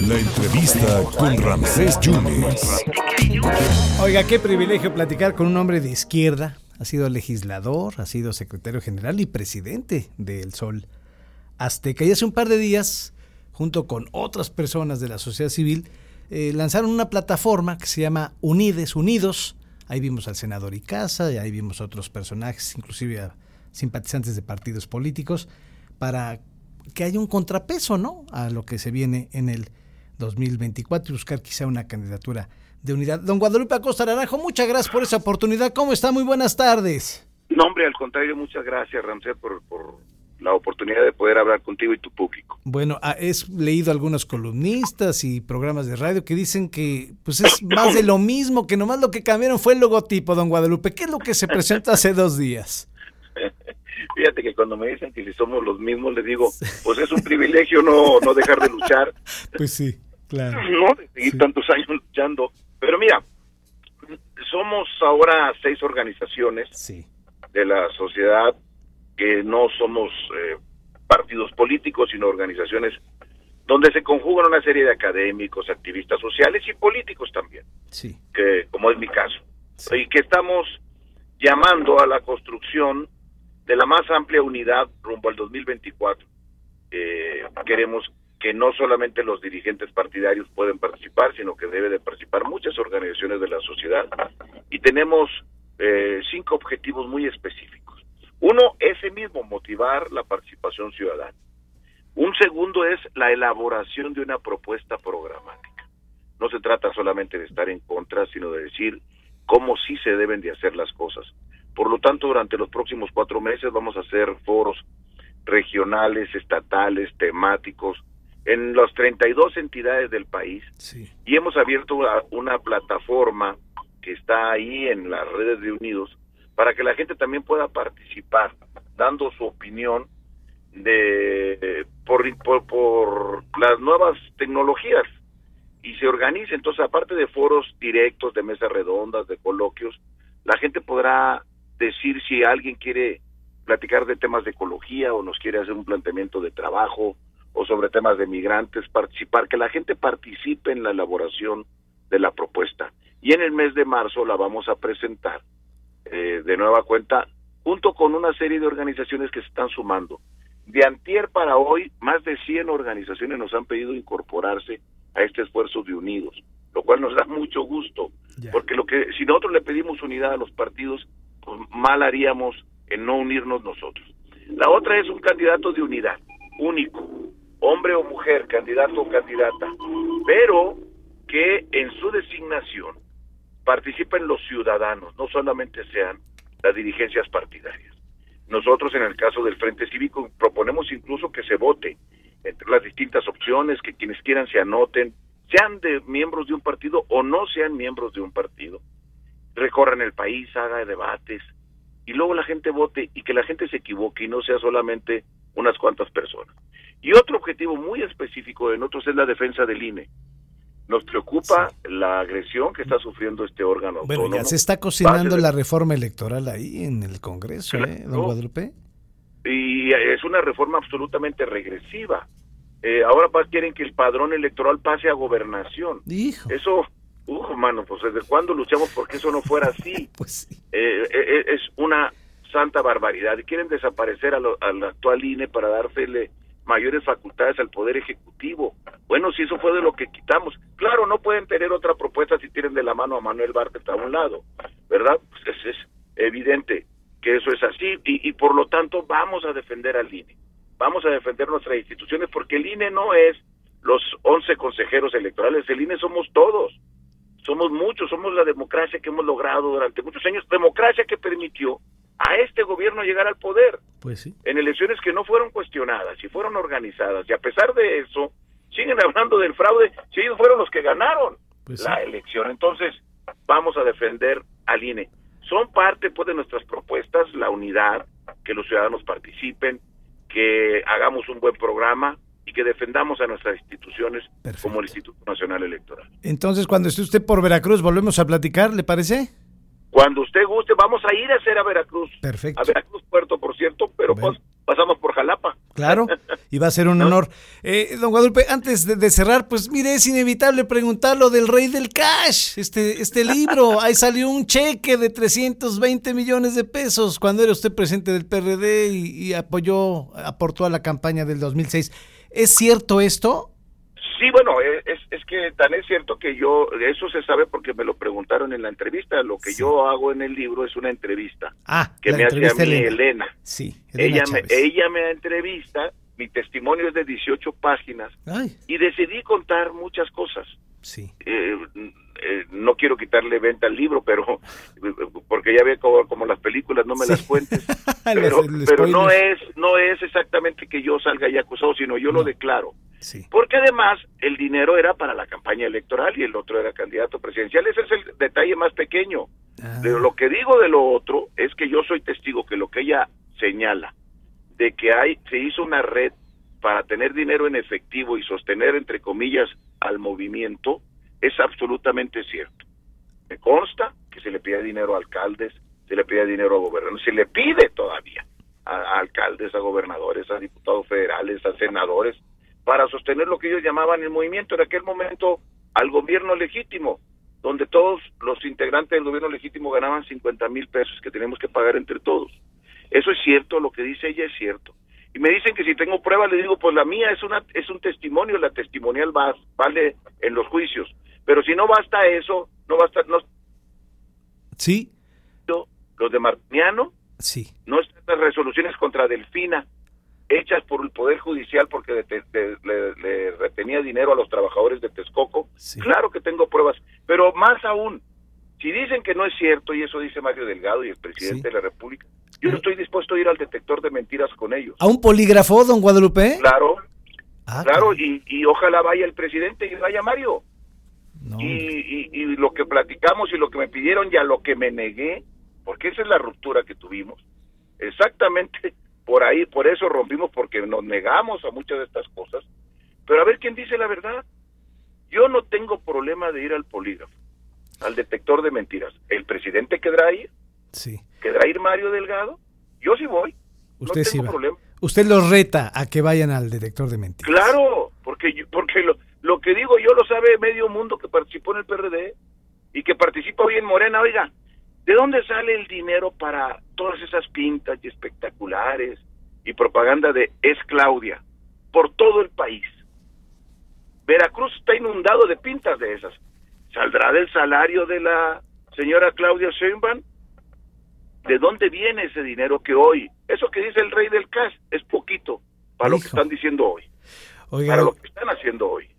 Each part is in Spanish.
La entrevista con Ramsés Yunes. Oiga, qué privilegio platicar con un hombre de izquierda. Ha sido legislador, ha sido secretario general y presidente del Sol Azteca. Y hace un par de días, junto con otras personas de la sociedad civil, eh, lanzaron una plataforma que se llama Unides, Unidos. Ahí vimos al senador Icaza, y ahí vimos otros personajes, inclusive simpatizantes de partidos políticos, para que haya un contrapeso, ¿no? A lo que se viene en el 2024 y buscar quizá una candidatura de unidad. Don Guadalupe Acosta Naranjo, muchas gracias por esa oportunidad. ¿Cómo está? Muy buenas tardes. No, hombre, al contrario, muchas gracias, Ramsey, por, por la oportunidad de poder hablar contigo y tu público. Bueno, ah, he leído algunos columnistas y programas de radio que dicen que pues es más de lo mismo, que nomás lo que cambiaron fue el logotipo, don Guadalupe. ¿Qué es lo que se presenta hace dos días? Fíjate que cuando me dicen que si somos los mismos, les digo, pues es un privilegio no, no dejar de luchar. Pues sí, claro. No, de seguir tantos años luchando. Pero mira, somos ahora seis organizaciones Sí. de la sociedad que no somos eh, partidos políticos, sino organizaciones donde se conjugan una serie de académicos, activistas sociales y políticos también, Sí. que como es mi caso, Sí. y que estamos llamando a la construcción de la más amplia unidad rumbo al 2024. Eh, queremos que no solamente los dirigentes partidarios pueden participar, sino que debe de participar muchas organizaciones de la sociedad. Y tenemos eh, cinco objetivos muy específicos. Uno, ese mismo, motivar la participación ciudadana. Un segundo es la elaboración de una propuesta programática. No se trata solamente de estar en contra, sino de decir cómo sí se deben de hacer las cosas. Por lo tanto, durante los próximos cuatro meses vamos a hacer foros regionales, estatales, temáticos, en las 32 entidades del país. Sí. y hemos abierto una, una plataforma que está ahí en las redes de Unidos para que la gente también pueda participar dando su opinión de por, por, por las nuevas tecnologías. Y se organice. Entonces aparte de foros directos de mesas redondas de coloquios la gente podrá decir si alguien quiere platicar de temas de ecología o nos quiere hacer un planteamiento de trabajo o sobre temas de migrantes, participar, que la gente participe en la elaboración de la propuesta. Y en el mes de marzo la vamos a presentar eh, de nueva cuenta junto con una serie de organizaciones que se están sumando. De antier para hoy, más de 100 organizaciones nos han pedido incorporarse a este esfuerzo de unidos, lo cual nos da mucho gusto, porque lo que si nosotros le pedimos unidad a los partidos, mal haríamos en no unirnos nosotros. La otra es un candidato de unidad, único, hombre o mujer, candidato o candidata, pero que en su designación participen los ciudadanos, no solamente sean las dirigencias partidarias. Nosotros en el caso del Frente Cívico proponemos incluso que se vote entre las distintas opciones, que quienes quieran se anoten, sean de miembros de un partido o no sean miembros de un partido, recorran el país, haga debates y luego la gente vote y que la gente se equivoque y no sea solamente unas cuantas personas. Y otro objetivo muy específico de nosotros es la defensa del INE. Nos preocupa la agresión que está sufriendo este órgano Bueno, autónomo. ya se está cocinando de- la reforma electoral ahí en el Congreso, ¿eh, don. Guadalupe? y es una reforma absolutamente regresiva. Eh, ahora quieren que el padrón electoral pase a gobernación. Hijo. Eso, uh, mano, pues desde cuándo luchamos porque eso no fuera así. Pues sí. Eh, eh, es una santa barbaridad y quieren desaparecer a al actual INE para dársele mayores facultades al Poder Ejecutivo. Bueno, si eso fue de lo que quitamos. Claro, no pueden tener otra propuesta si tienen de la mano a Manuel Bartlett a un lado, ¿verdad? Pues es, es evidente que eso es así y, y por lo tanto vamos a defender al INE. Vamos a defender nuestras instituciones porque el INE no es los 11 consejeros electorales, el INE somos todos somos muchos, somos la democracia que hemos logrado durante muchos años, democracia que permitió a este gobierno llegar al poder Pues sí. en elecciones que no fueron cuestionadas y fueron organizadas y a pesar de eso siguen hablando del fraude si ellos fueron los que ganaron Pues la sí. elección. Entonces vamos a defender al INE. Son parte pues de nuestras propuestas, la unidad, que los ciudadanos participen, que hagamos un buen programa y que defendamos a nuestras instituciones Perfecto. como el Instituto Nacional Electoral. Entonces, cuando esté usted por Veracruz, volvemos a platicar, ¿le parece? Cuando usted guste, vamos a ir a hacer a Veracruz. Perfecto. A Veracruz Puerto, por cierto, pero Bueno. pasamos por Jalapa. Claro, y va a ser un honor. Eh, don Guadalupe, antes de, de cerrar, pues mire, es inevitable preguntar lo del Rey del Cash, este, este libro. Ahí salió un cheque de 320 millones de pesos cuando era usted presidente del PRD y, y apoyó, aportó a la campaña del 2006. ¿Es cierto esto? Sí, bueno, eh, es, es que tan es cierto que yo, eso se sabe porque me lo preguntaron en la entrevista. Lo que Sí. yo hago en el libro es una entrevista Ah, que me hace a mí Elena. Elena. Sí, Elena Ella me, ella me entrevista, mi testimonio es de 18 páginas Ay, y decidí contar muchas cosas. sí. Eh, eh, no quiero quitarle venta al libro, pero porque ya ve como, como las películas, no me Sí. las cuentes. Pero, pero no es no es exactamente que yo salga ya acusado, sino yo lo declaro. Sí. Porque además el dinero era para la campaña electoral y el otro era candidato presidencial. Ese es el detalle más pequeño. Ah, Pero lo que digo de lo otro es que yo soy testigo que lo que ella señala de que hay se hizo una red para tener dinero en efectivo y sostener entre comillas al movimiento es absolutamente cierto. Me consta que se le pide dinero a alcaldes, se le pide dinero a gobernadores, se le pide todavía a, a alcaldes, a gobernadores, a diputados federales, a senadores para sostener lo que ellos llamaban el movimiento en aquel momento al gobierno legítimo donde todos los integrantes del gobierno legítimo ganaban 50 mil pesos que tenemos que pagar entre todos. Eso es cierto, lo que dice ella es cierto. Y me dicen que si tengo pruebas, le digo, pues la mía es una es un testimonio, la testimonial va, vale en los juicios. Pero si no basta eso, no basta, no, Sí, los de Martiniano, sí. no están las resoluciones contra Delfina hechas por el Poder Judicial porque de- de- de- le, le retenía dinero a los trabajadores de Texcoco. Sí. Claro que tengo pruebas, pero más aún, si dicen que no es cierto, y eso dice Mario Delgado y el presidente Sí. de la República, yo no estoy dispuesto a ir al detector de mentiras con ellos. ¿A un polígrafo, don Guadalupe? Claro, Ah, claro, y ojalá vaya el presidente y vaya Mario. No, y, y- y lo que platicamos y lo que me pidieron y a lo que me negué, porque esa es la ruptura que tuvimos. Exactamente por ahí, por eso rompimos, porque nos negamos a muchas de estas cosas. Pero a ver quién dice la verdad. Yo no tengo problema de ir al polígrafo, al detector de mentiras. ¿El presidente quedará ir? sí. ¿Quedará ir Mario Delgado? Yo sí voy. Usted no sí va. problema. Usted los reta a que vayan al detector de mentiras. Claro, porque yo- porque lo, lo que digo yo lo sabe medio mundo que participó en el PRD y que participa hoy en Morena. Oiga, ¿de dónde sale el dinero para todas esas pintas y espectaculares y propaganda de es Claudia por todo el país? Veracruz está inundado de pintas de esas. ¿Saldrá del salario de la señora Claudia Sheinbaum? ¿De dónde viene ese dinero que hoy? Eso que dice el rey del cash es poquito para lo que están diciendo hoy, Oiga, para lo que están haciendo hoy.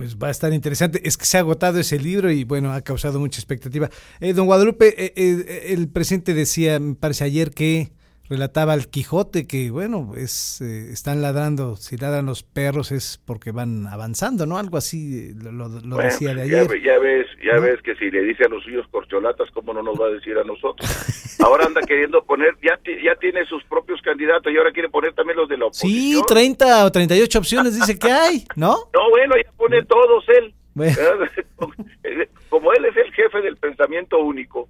Pues va a estar interesante. Es que se ha agotado ese libro y bueno, ha causado mucha expectativa. Eh, don Guadalupe, eh, eh, el presidente decía, me parece ayer que relataba al Quijote que bueno, es eh, están ladrando, si ladran los perros es porque van avanzando, ¿no? Algo así eh, lo, lo- lo Bueno, decía de ayer. ya ves, ya ¿No? ves que si le dice a los suyos corcholatas, ¿cómo no nos va a decir a nosotros? Ahora anda queriendo poner, ya, ya tiene sus propios candidatos y ahora quiere poner también los de la Sí, oposición. 30 o 38 opciones dice que hay, ¿no? No, bueno, ya pone todos él. Bueno. Como él es el jefe del pensamiento único,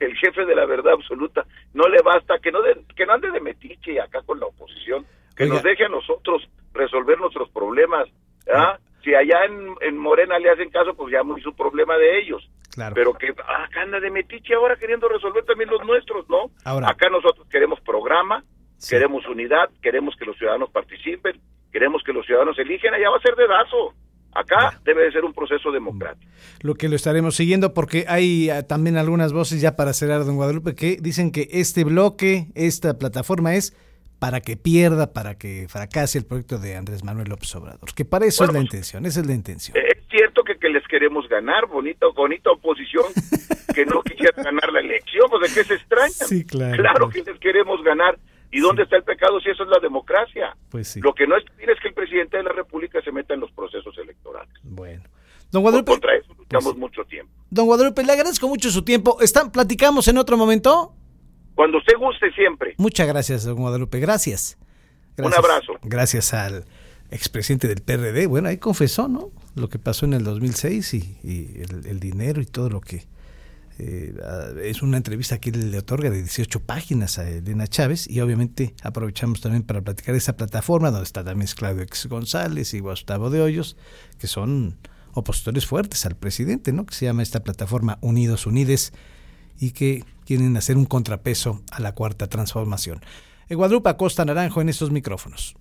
el jefe de la verdad absoluta, no le basta que no de- que no ande de metiche acá con la oposición, que Oiga. nos deje a nosotros resolver nuestros problemas. ¿ah? Si allá en, en Morena le hacen caso, pues ya muy su problema de ellos. Claro. Pero que ah, acá anda de metiche ahora queriendo resolver también los nuestros, ¿no? Ahora. Acá nosotros queremos programa, Sí. queremos unidad, queremos que los ciudadanos participen, queremos que los ciudadanos eligen, allá va a ser dedazo. Acá debe de ser un proceso democrático. lo que lo estaremos siguiendo porque hay ah, también algunas voces ya para cerrar, don Guadalupe, que dicen que este bloque, esta plataforma es para que pierda, para que fracase el proyecto de Andrés Manuel López Obrador, que para eso Bueno, es la pues, intención, esa es la intención. Eh, Es cierto que, que les queremos ganar, bonita, bonita oposición, que no quisiera ganar la elección, pues de qué se extrañan. Sí, claro. Claro que les queremos ganar. ¿Y dónde está el pecado si eso es la democracia? Pues sí. Lo que no es es que el presidente de la República se meta en los procesos electorales. Bueno. Don Guadalupe, contra eso luchamos Pues mucho tiempo. don Guadalupe, le agradezco mucho su tiempo. ¿Están, ¿Platicamos en otro momento? Cuando usted guste siempre. Muchas gracias, don Guadalupe. Gracias. Gracias. Un abrazo. Gracias al expresidente del PRD. Bueno, ahí confesó, ¿no? Lo que pasó en el 2006 y, y el, el dinero y todo lo que eh, es una entrevista que le otorga de 18 páginas a Elena Chávez y obviamente aprovechamos también para platicar esa plataforma donde está también Claudio X González y Gustavo de Hoyos, que son opositores fuertes al presidente, ¿no? que se llama esta plataforma Unidos Unides y que quieren hacer un contrapeso a la cuarta transformación. En Guadalupe Costa Naranjo en estos micrófonos.